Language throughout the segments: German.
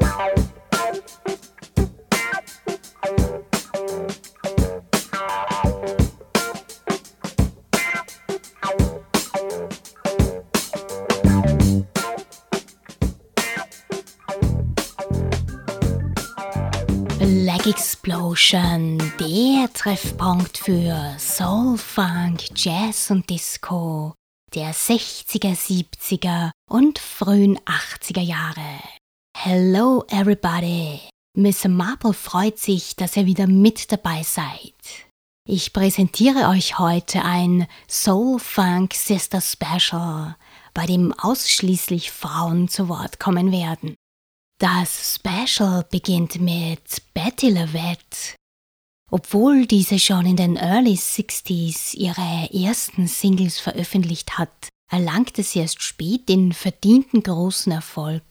Black Explosion, der Treffpunkt für Soul, Funk, Jazz und Disco der 60er, 70er und frühen 80er Jahre. Hello everybody! Miss Marple freut sich, dass ihr wieder mit dabei seid. Ich präsentiere euch heute ein Soul Funk Sister Special, bei dem ausschließlich Frauen zu Wort kommen werden. Das Special beginnt mit Betty LaVette. Obwohl diese schon in den Early 60s ihre ersten Singles veröffentlicht hat, erlangte sie erst spät den verdienten großen Erfolg.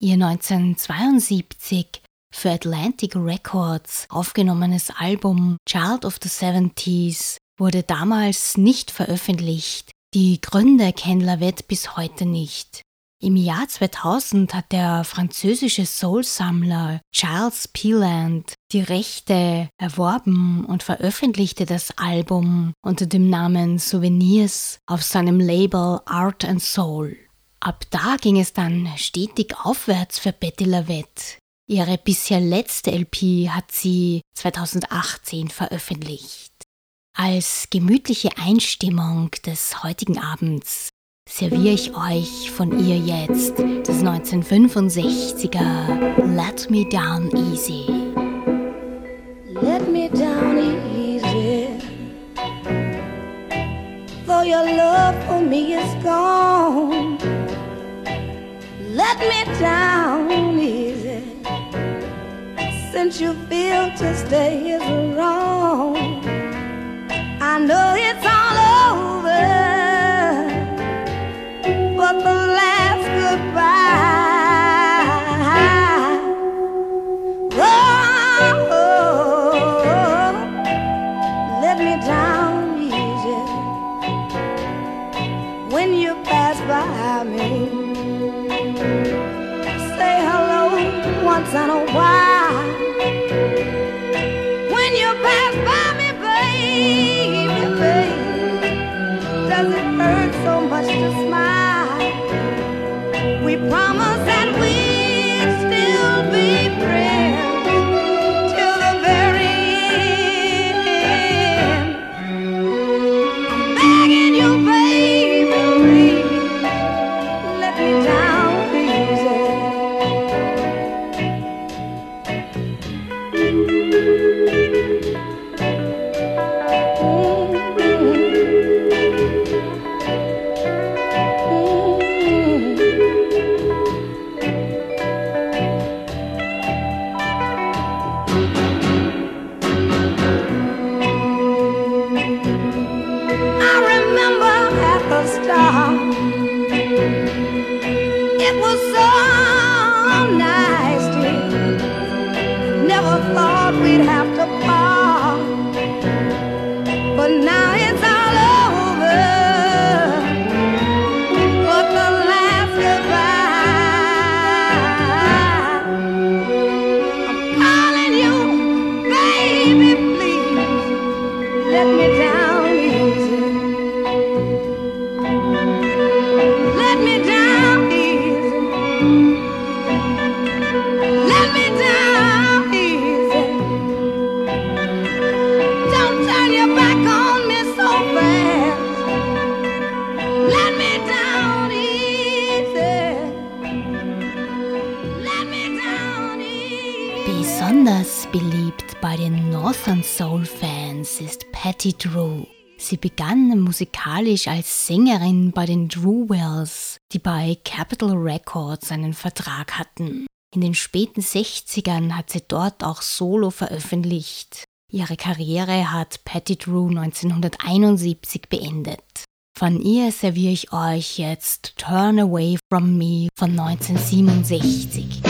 Ihr 1972 für Atlantic Records aufgenommenes Album Child of the Seventies wurde damals nicht veröffentlicht. Die Gründe kennt Lavette bis heute nicht. Im Jahr 2000 hat der französische Soul-Sammler Charles Peeland die Rechte erworben und veröffentlichte das Album unter dem Namen Souvenirs auf seinem Label Art and Soul. Ab da ging es dann stetig aufwärts für Betty Lavette. Ihre bisher letzte LP hat sie 2018 veröffentlicht. Als gemütliche Einstimmung des heutigen Abends serviere ich euch von ihr jetzt das 1965er Let Me Down Easy. Let me down easy. Though your love for me is gone. Let me down easy. Since you feel to stay is wrong. I know it's all i don't want musikalisch als Sängerin bei den Drew Wells, die bei Capitol Records einen Vertrag hatten. In den späten 60ern hat sie dort auch Solo veröffentlicht. Ihre Karriere hat Patty Drew 1971 beendet. Von ihr serviere ich euch jetzt Turn Away From Me von 1967.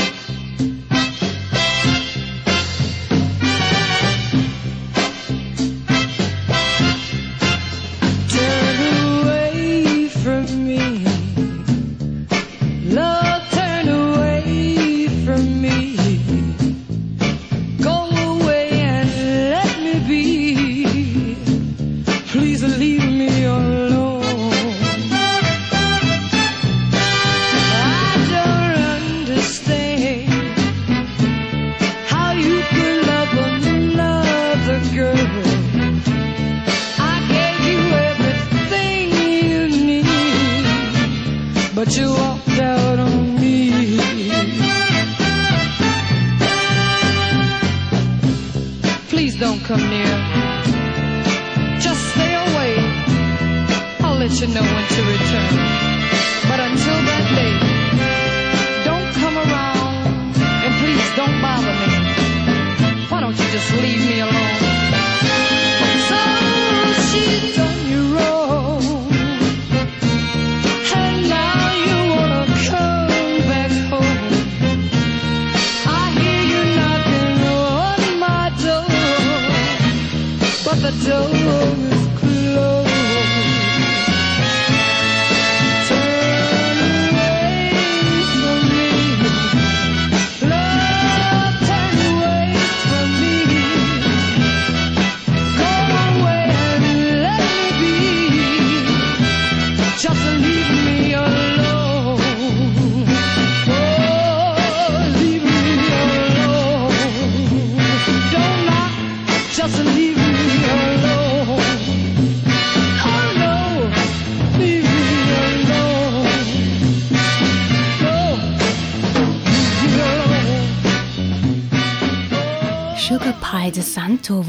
I'll let you know when to return.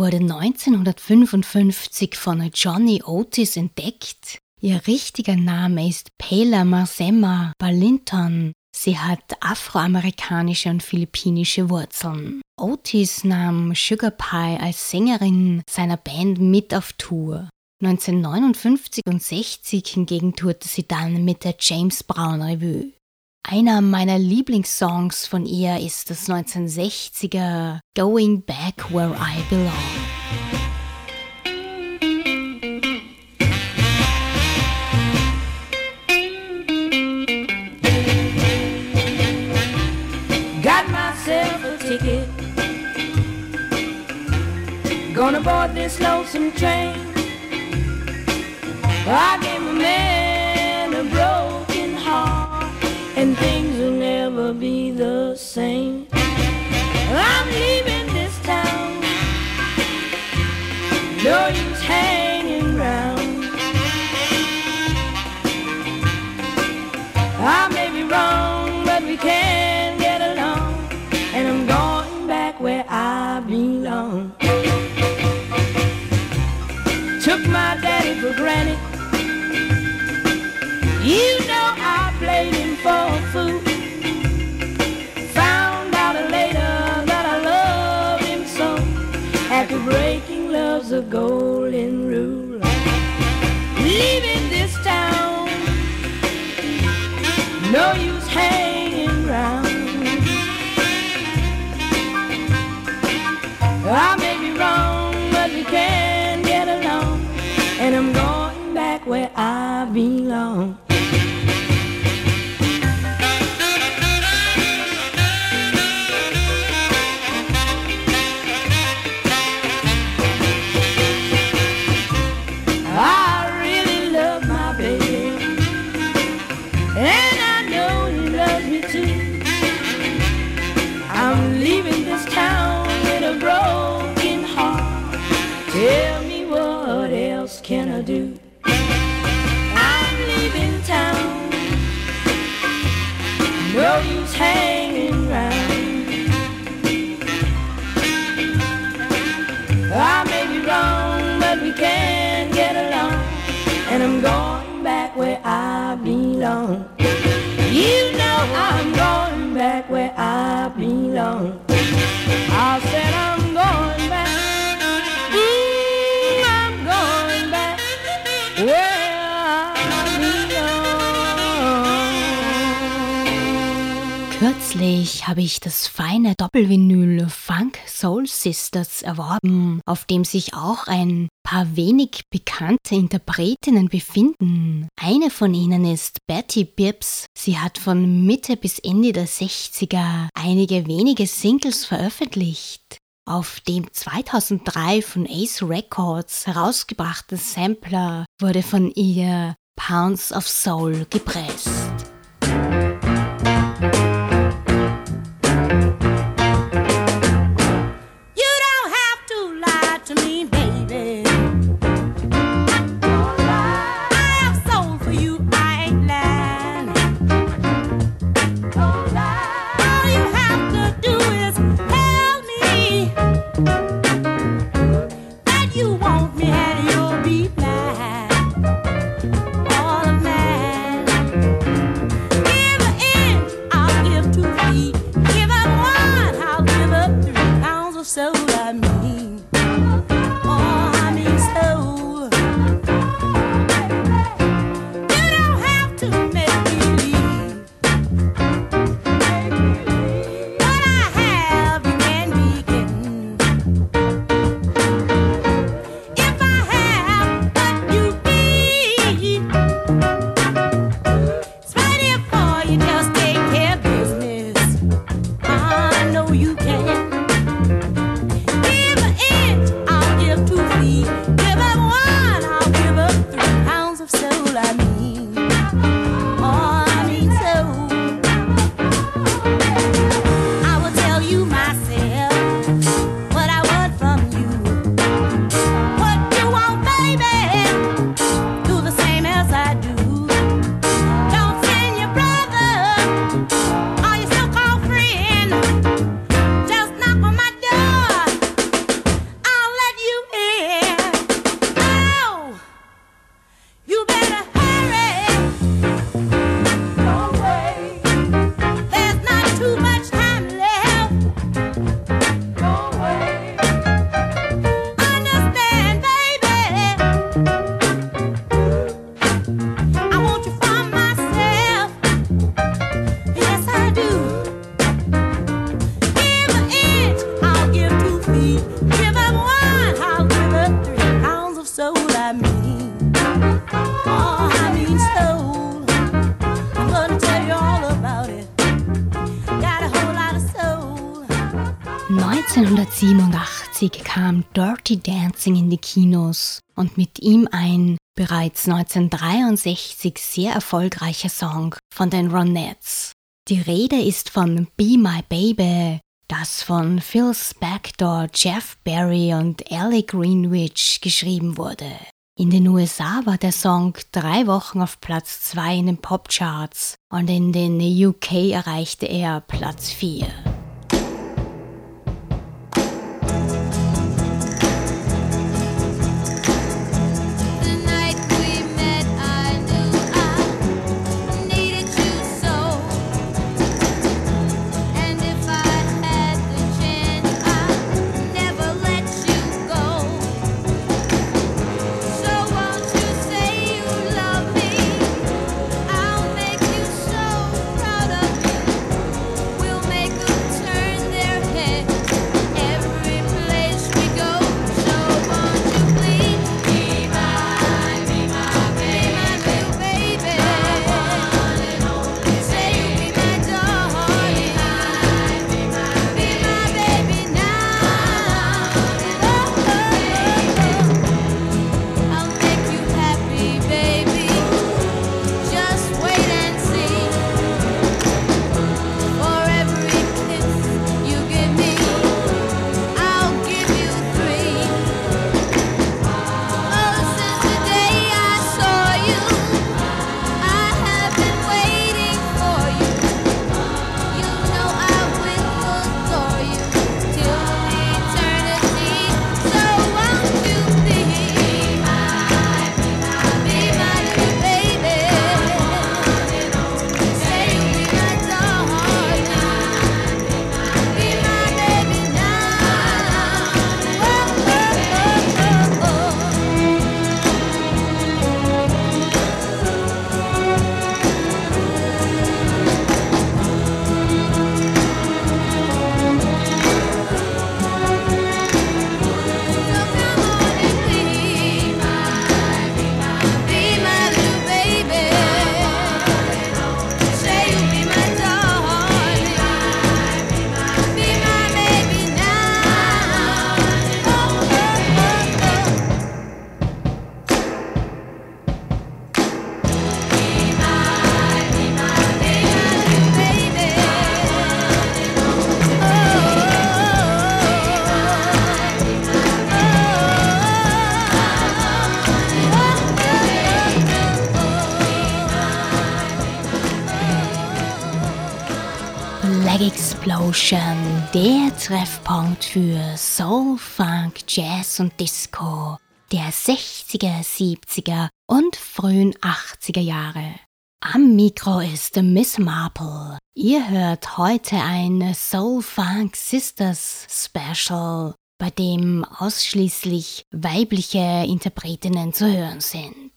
Wurde 1955 von Johnny Otis entdeckt. Ihr richtiger Name ist Pela Marsema Balinton. Sie hat afroamerikanische und philippinische Wurzeln. Otis nahm Sugar Pie als Sängerin seiner Band mit auf Tour. 1959 und 60 hingegen tourte sie dann mit der James Brown Revue. Einer meiner Lieblingssongs von ihr ist das 1960er Going Back Where I Belong. Gonna board this lonesome train. I gave a man same. I'm leaving this town. No use hanging round. I may be wrong, but we can get along. And I'm going back where I belong. Took my daddy for granted. You Tell me what else can I do? I'm leaving town. No use hanging Habe ich das feine Doppelvinyl Funk Soul Sisters erworben, auf dem sich auch ein paar wenig bekannte Interpretinnen befinden. Eine von ihnen ist Betty Bibbs. Sie hat von Mitte bis Ende der 60er einige wenige Singles veröffentlicht. Auf dem 2003 von Ace Records herausgebrachten Sampler wurde von ihr Pounds of Soul gepresst. Dirty Dancing in die Kinos und mit ihm ein bereits 1963 sehr erfolgreicher Song von den Ronettes. Die Rede ist von Be My Baby, das von Phil Spector, Jeff Barry und Ellie Greenwich geschrieben wurde. In den USA war der Song drei Wochen auf Platz 2 in den Popcharts und in den UK erreichte er Platz 4. der Treffpunkt für Soul, Funk, Jazz und Disco der 60er, 70er und frühen 80er Jahre. Am Mikro ist Miss Marple. Ihr hört heute ein Soul Funk Sisters Special, bei dem ausschließlich weibliche Interpretinnen zu hören sind.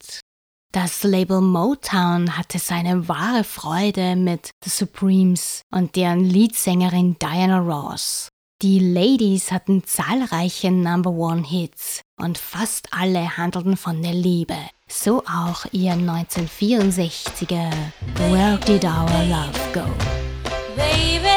Das Label Motown hatte seine wahre Freude mit The Supremes und deren Leadsängerin Diana Ross. Die Ladies hatten zahlreiche Number One Hits und fast alle handelten von der Liebe. So auch ihr 1964er Where Did Our Love Go? Baby,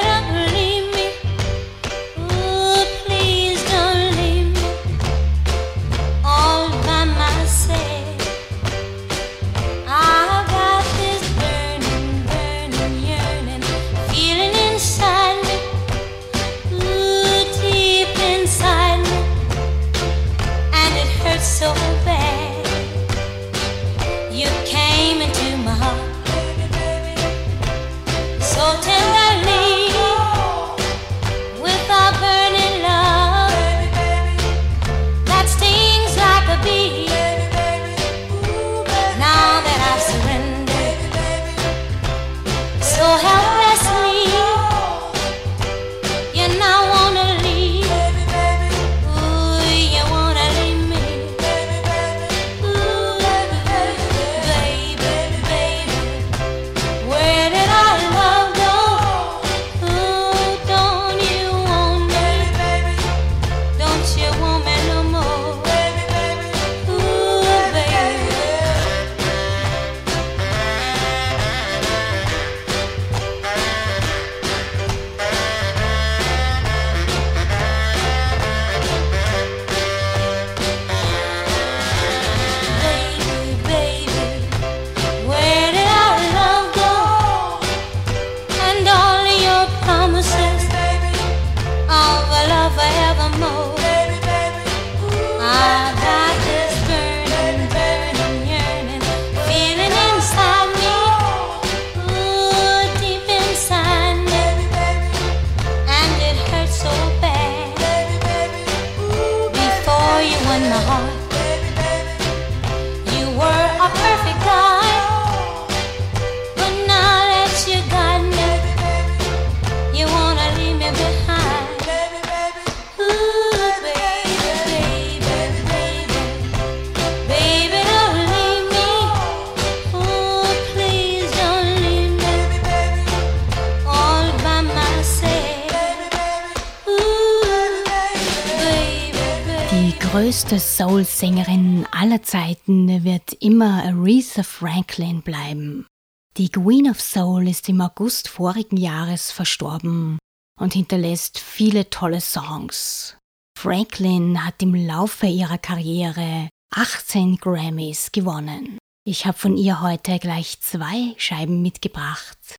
größte Soul-Sängerin aller Zeiten wird immer Aretha Franklin bleiben. Die Queen of Soul ist im August vorigen Jahres verstorben und hinterlässt viele tolle Songs. Franklin hat im Laufe ihrer Karriere 18 Grammys gewonnen. Ich habe von ihr heute gleich zwei Scheiben mitgebracht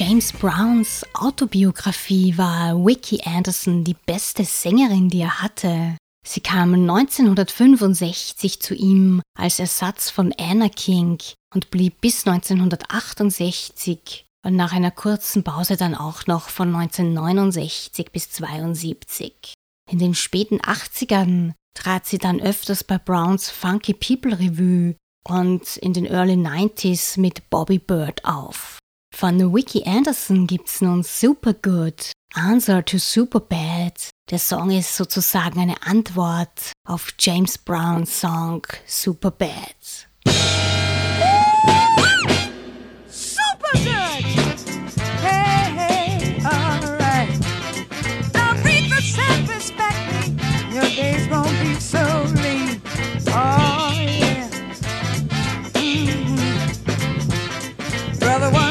James Browns Autobiografie war Wiki Anderson die beste Sängerin, die er hatte. Sie kam 1965 zu ihm als Ersatz von Anna King und blieb bis 1968 und nach einer kurzen Pause dann auch noch von 1969 bis 1972. In den späten 80ern trat sie dann öfters bei Browns Funky People Revue und in den Early 90s mit Bobby Bird auf. Von Wiki Anderson gibt's nun Super Good, Answer to Super Bad. Der Song ist sozusagen eine Antwort auf James Browns Song Super Bad.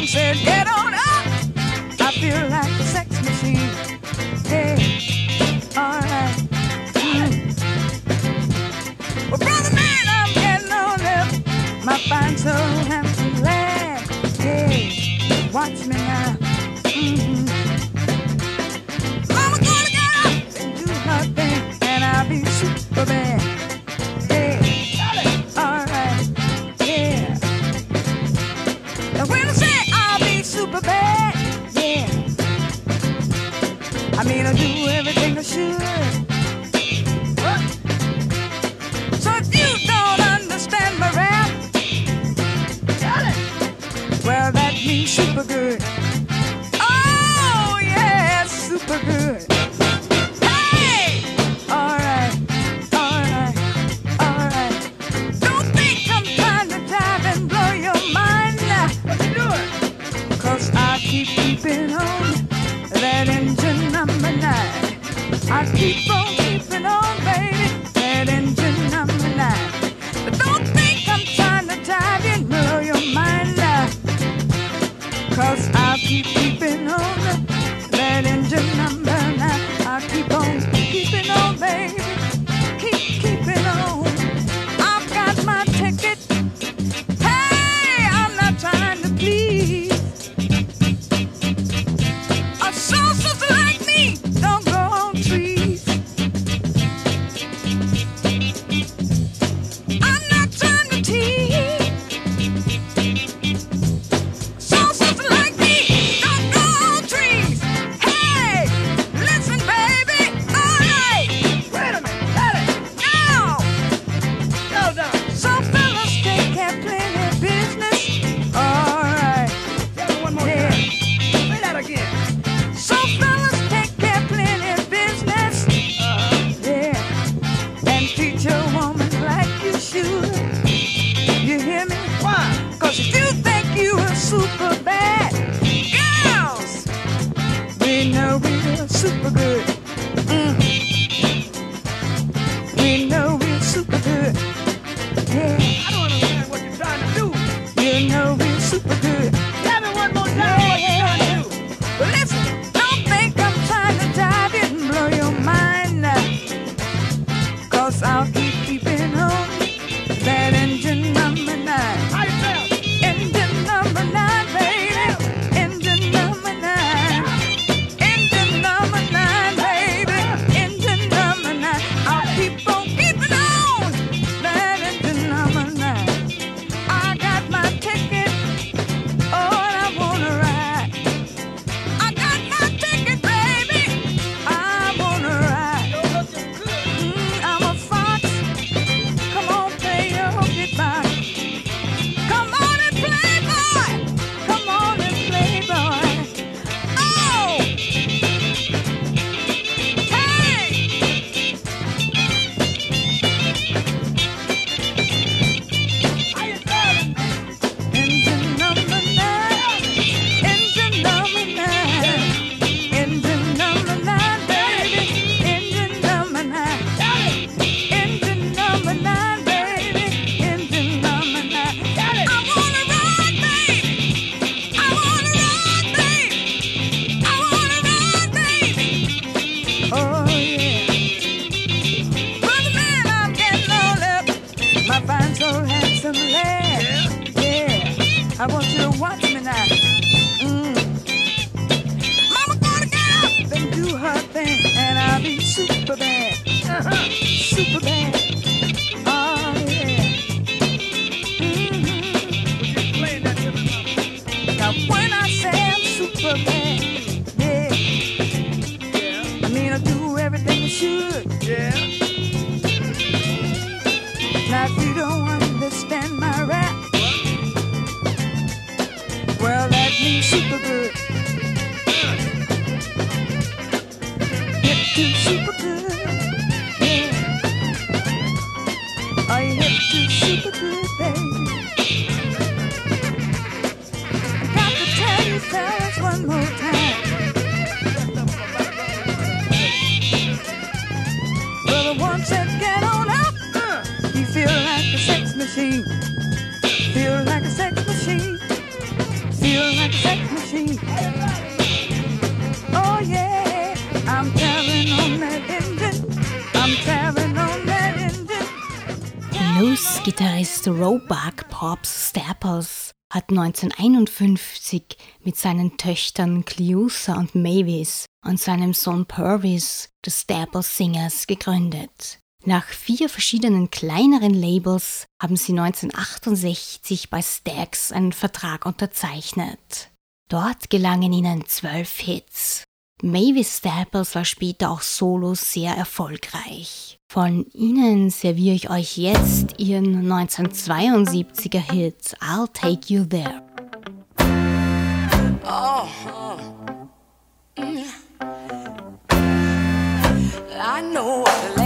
said, get on up. I feel like a sex machine. Hey, all right. Mm. Well, brother man, I'm getting on up. My fine soul, has to lad. Hey, watch me mean, I do everything I should. So if you don't understand my rap, well, that means super good. Super book Blues-Gitarrist Roebuck Pops Staples hat 1951 mit seinen Töchtern Cleusa und Mavis und seinem Sohn Purvis The Staples Singers gegründet. Nach vier verschiedenen kleineren Labels haben sie 1968 bei Stax einen Vertrag unterzeichnet. Dort gelangen ihnen zwölf Hits. Mavis Staples war später auch solo sehr erfolgreich. Von ihnen serviere ich euch jetzt ihren 1972er Hit I'll Take You There. I know a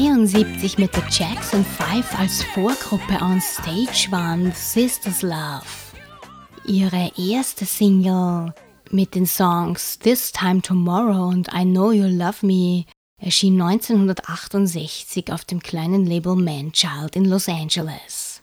1973 mit der Jackson 5 als Vorgruppe on Stage waren Sisters Love. Ihre erste Single mit den Songs This Time Tomorrow und I Know You Love Me erschien 1968 auf dem kleinen Label Manchild in Los Angeles.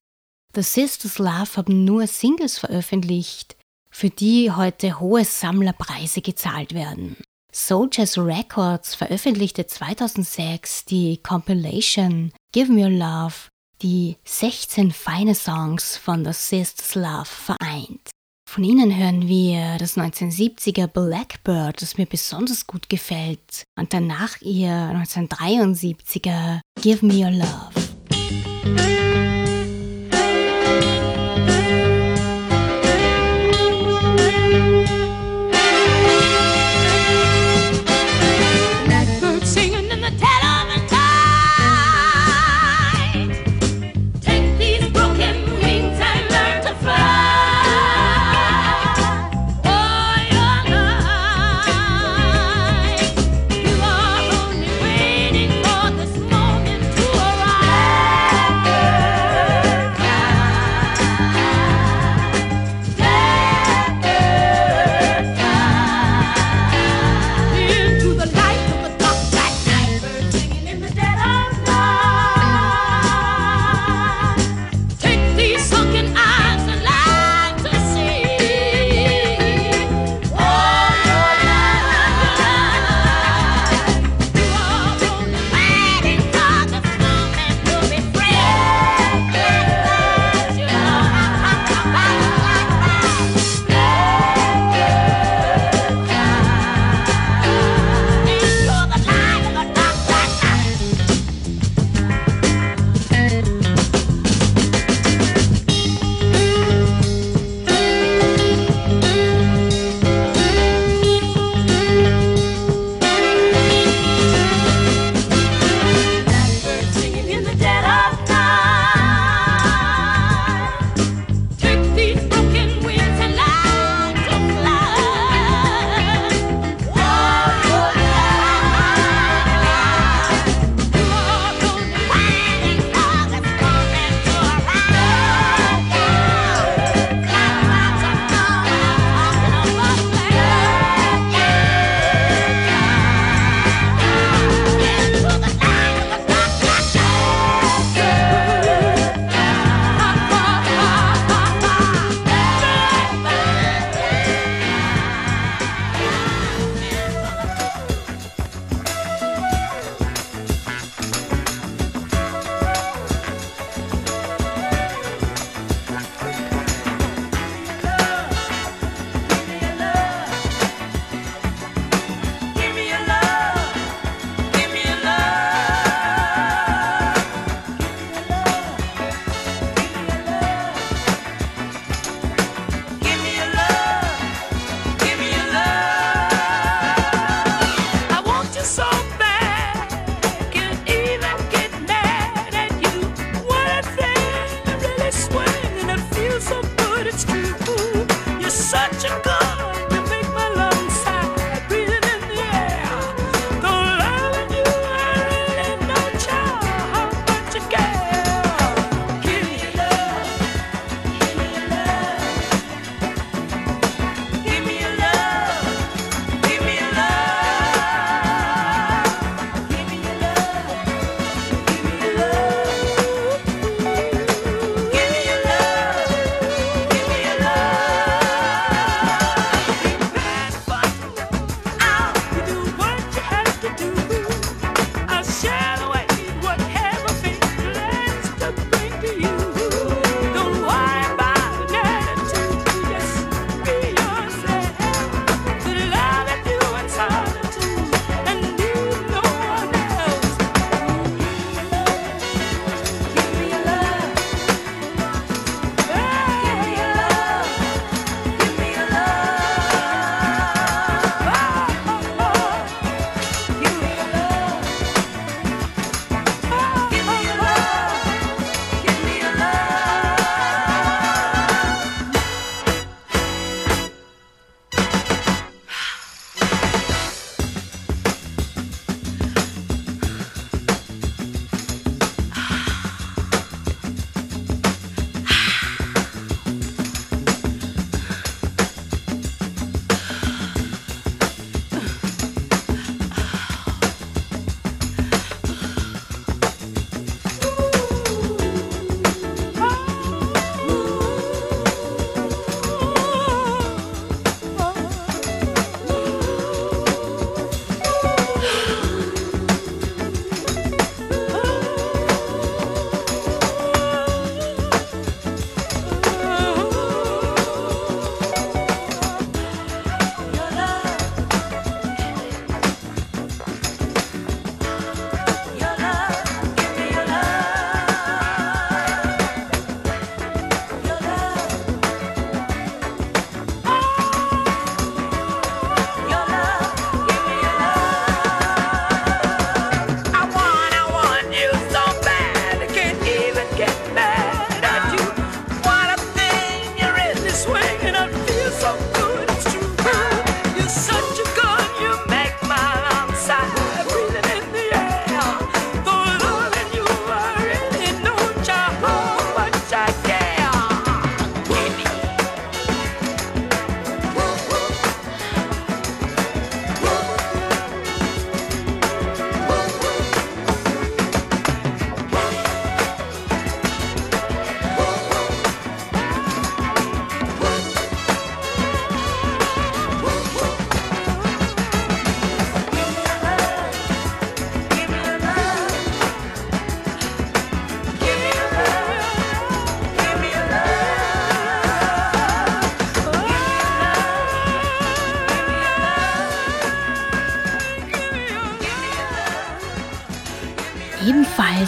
The Sisters Love haben nur Singles veröffentlicht, für die heute hohe Sammlerpreise gezahlt werden. Soldiers Records veröffentlichte 2006 die Compilation Give Me Your Love, die 16 feine Songs von The Sisters Love vereint. Von ihnen hören wir das 1970er Blackbird, das mir besonders gut gefällt, und danach ihr 1973er Give Me Your Love.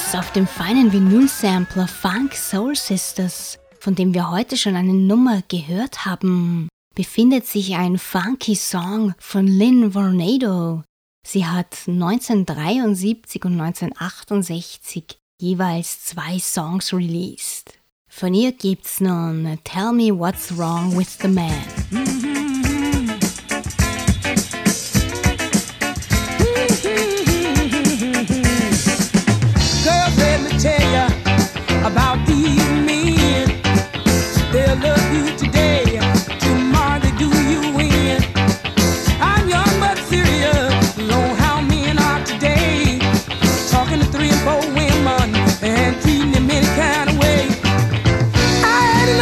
Ebenfalls auf dem feinen Vinyl-Sampler Funk Soul Sisters, von dem wir heute schon eine Nummer gehört haben, befindet sich ein funky Song von Lynn Vornado. Sie hat 1973 und 1968 jeweils zwei Songs released. Von ihr gibt's nun Tell Me What's Wrong with the Man.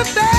Sängerin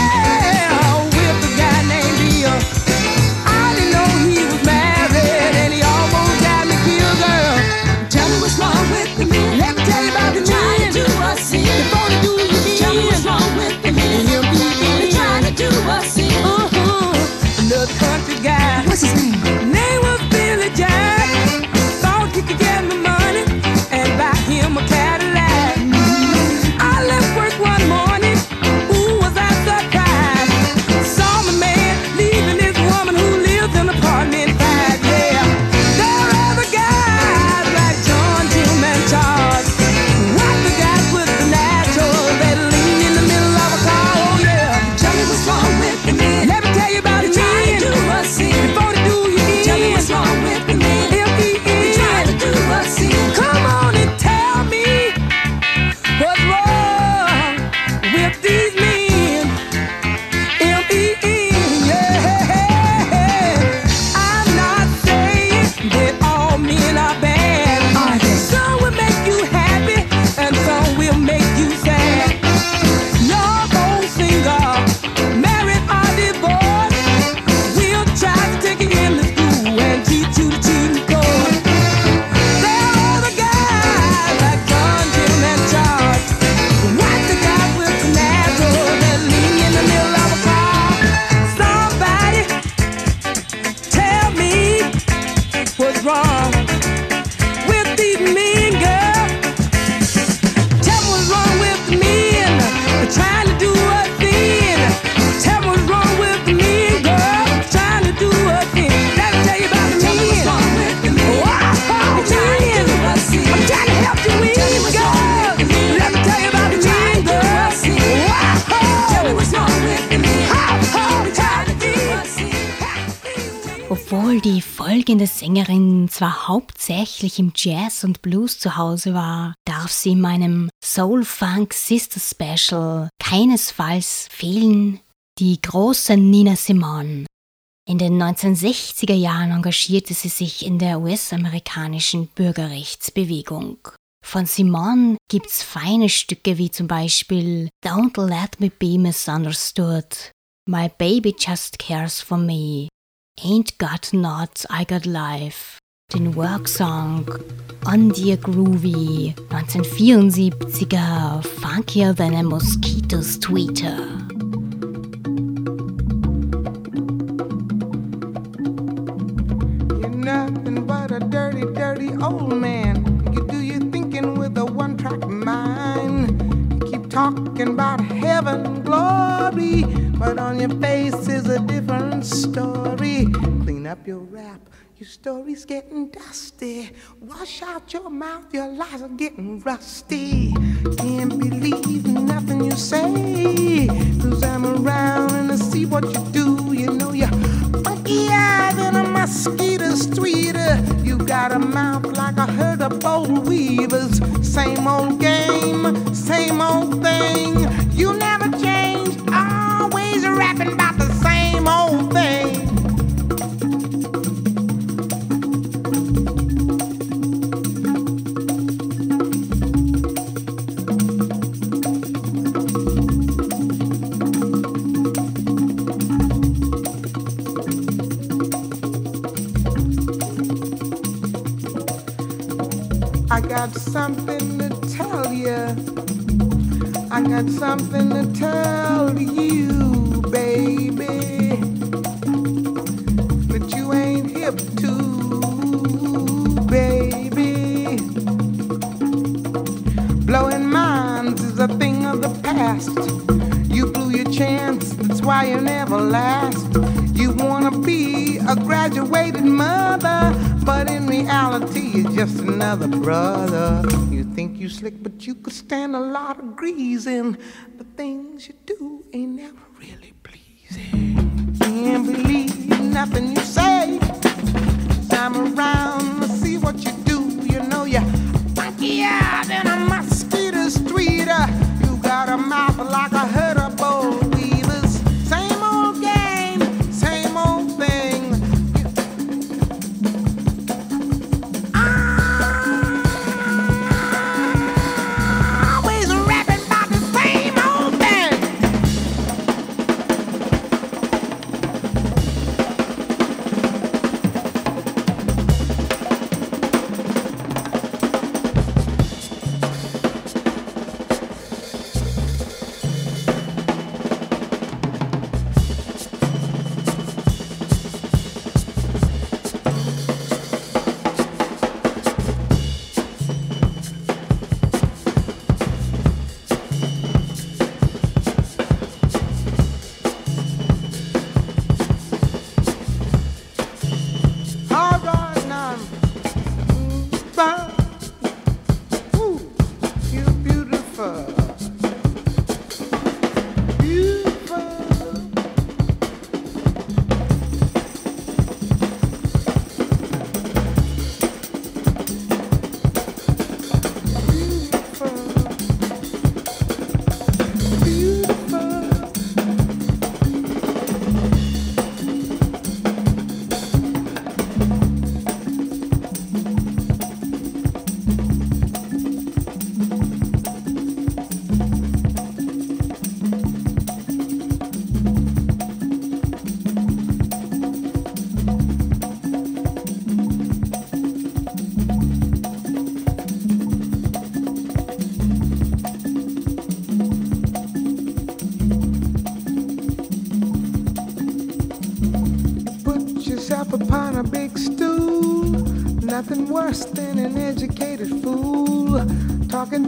im Jazz und Blues zu Hause war, darf sie in meinem Soul Funk Sister Special keinesfalls fehlen, die große Nina Simone. In den 1960er Jahren engagierte sie sich in der US-amerikanischen Bürgerrechtsbewegung. Von Simone gibt's feine Stücke wie zum Beispiel Don't Let Me Be Misunderstood, My Baby Just Cares for Me Ain't Got Not, I Got Life, den Worksong On Dear Groovy, 1974er, funkier than a mosquito's tweeter. You're nothing but a dirty, dirty old man. You do your thinking with a one track mind. You keep talking about heaven and glory. But on your face is a different story. Clean up your rap, your story's getting dusty. Wash out your mouth, your lies are getting rusty. Can't believe nothing you say. Cause I'm around and I see what you do. You know you're funkier than a mosquito's tweeter. You got a mouth like a herd of bold weavers. Same old game, same old thing. You never change. got something to tell you. I got something to tell you, baby. But you ain't hip to, baby. Blowing minds is a thing of the past. You blew your chance, that's why you never last. You wanna be a graduated mother but in reality, you're just another brother. You think you slick, but you could stand a lot of greasing. The things you do ain't never really pleasing. Can't believe nothing you say. I'm around to see what you do. You know you're funkier than a mosquito street. You got a mouth like a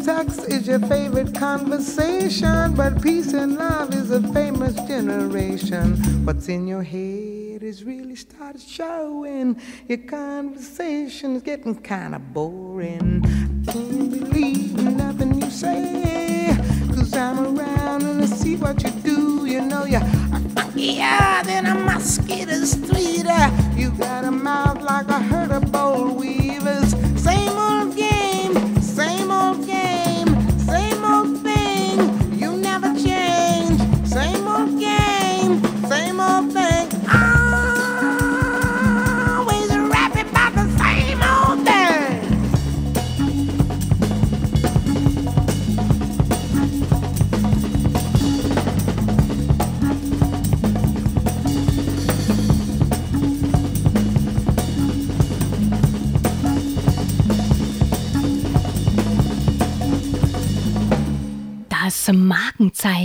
sex is your favorite conversation, but peace and love is a famous generation. What's in your head is really started showing. Your conversation is getting kind of boring. I can't believe nothing you say. Cause I'm around and I see what you do. You know you're funkier than a mosquito street.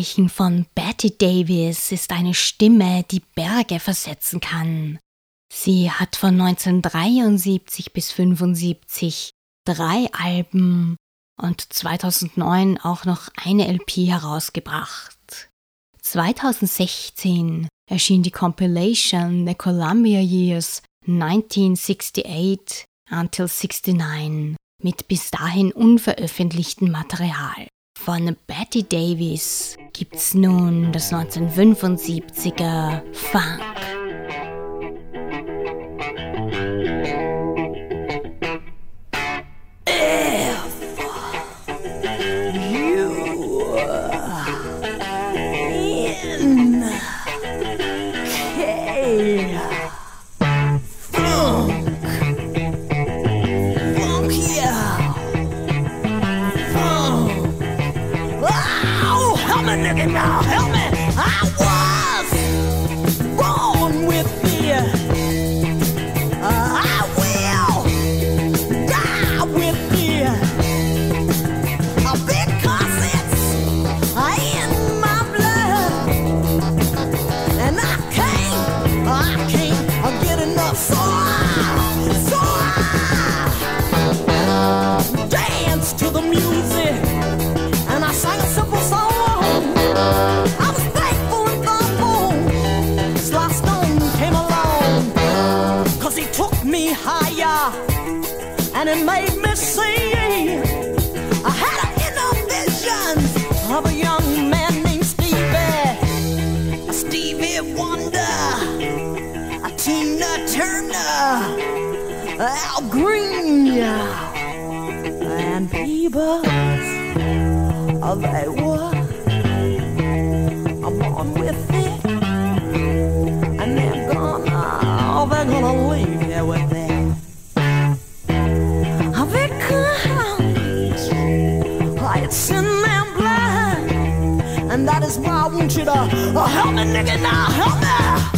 Markenzeichen von Betty Davis ist eine Stimme, die Berge versetzen kann. Sie hat von 1973 bis 1975 drei Alben und 2009 auch noch eine LP herausgebracht. 2016 erschien die Compilation The Columbia Years 1968 until 69 mit bis dahin unveröffentlichtem Material. Von Betty Davis gibt's nun das 1975er Funk. They were. I'm on with it, and they're gonna, oh, they're gonna leave here with it. Oh, they comes like it's in their blood, and that is why I want you to uh, help me, nigga, now help me.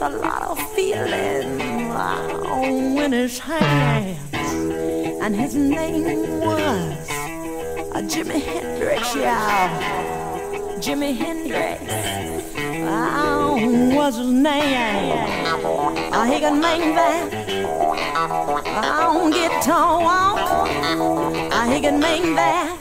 Had a lot of feeling in his hands, and his name was uh, Jimi Hendrix, y'all. Jimi Hendrix. Oh, was his name? Uh, he could make that on guitar. Uh, he could make that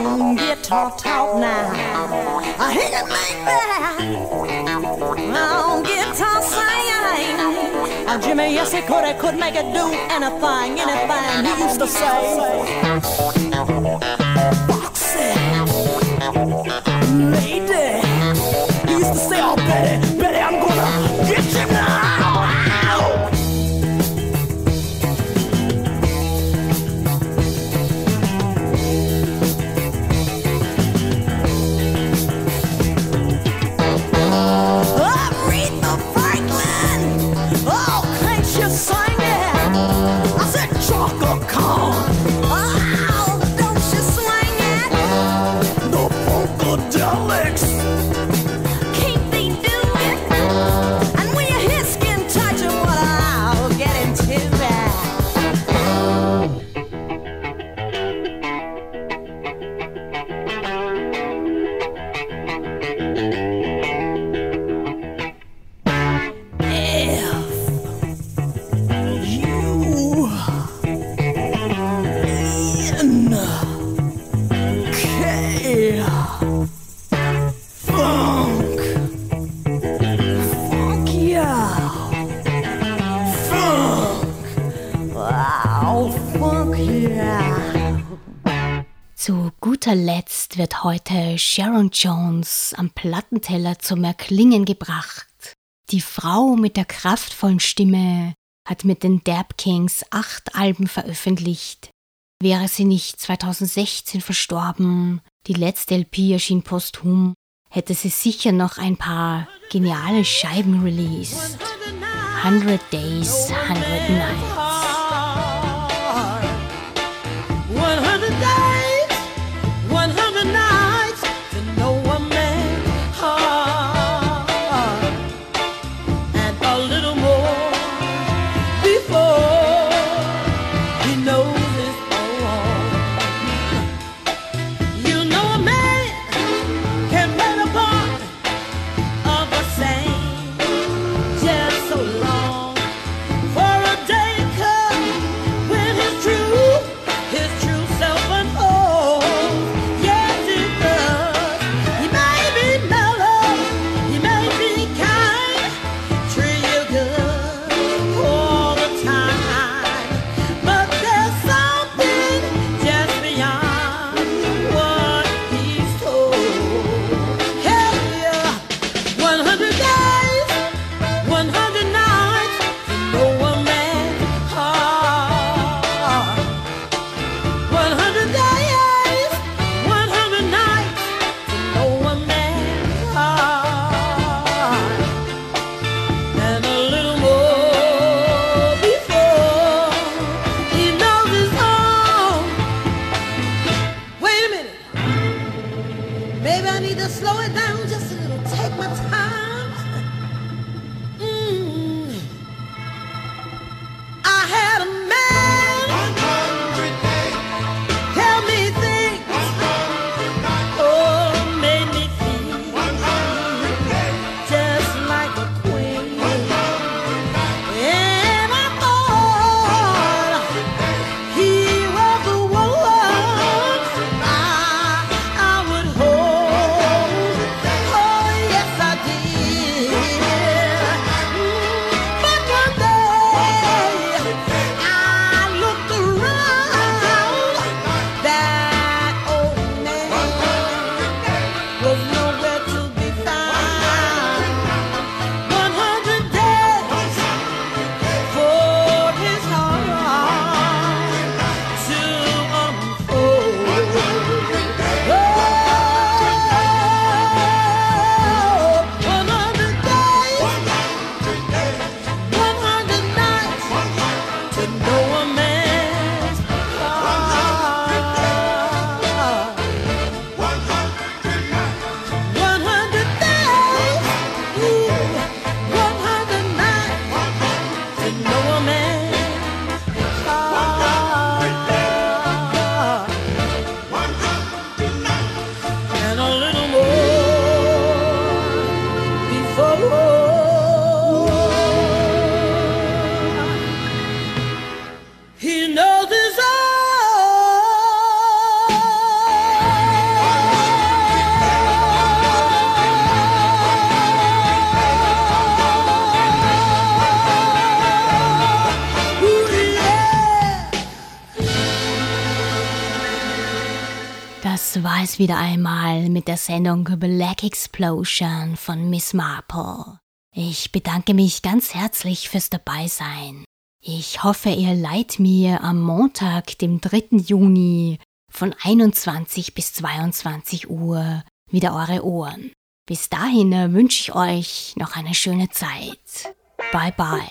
on guitar talk now. Uh, he could make that on guitar sing. Uh, Jimmy, yes, he could. He could make it do anything, anything. He used to say, Foxy, Heute Sharon Jones am Plattenteller zum Erklingen gebracht. Die Frau mit der kraftvollen Stimme hat mit den Dab Kings acht Alben veröffentlicht. Wäre sie nicht 2016 verstorben, die letzte LP erschien posthum, hätte sie sicher noch ein paar geniale Scheiben released. 100 Days, 100 Nights. Es wieder einmal mit der Sendung Black Explosion von Miss Marple. Ich bedanke mich ganz herzlich fürs Dabeisein. Ich hoffe, ihr leiht mir am Montag, dem 3. Juni von 21 bis 22 Uhr wieder eure Ohren. Bis dahin äh, wünsche ich euch noch eine schöne Zeit. Bye bye.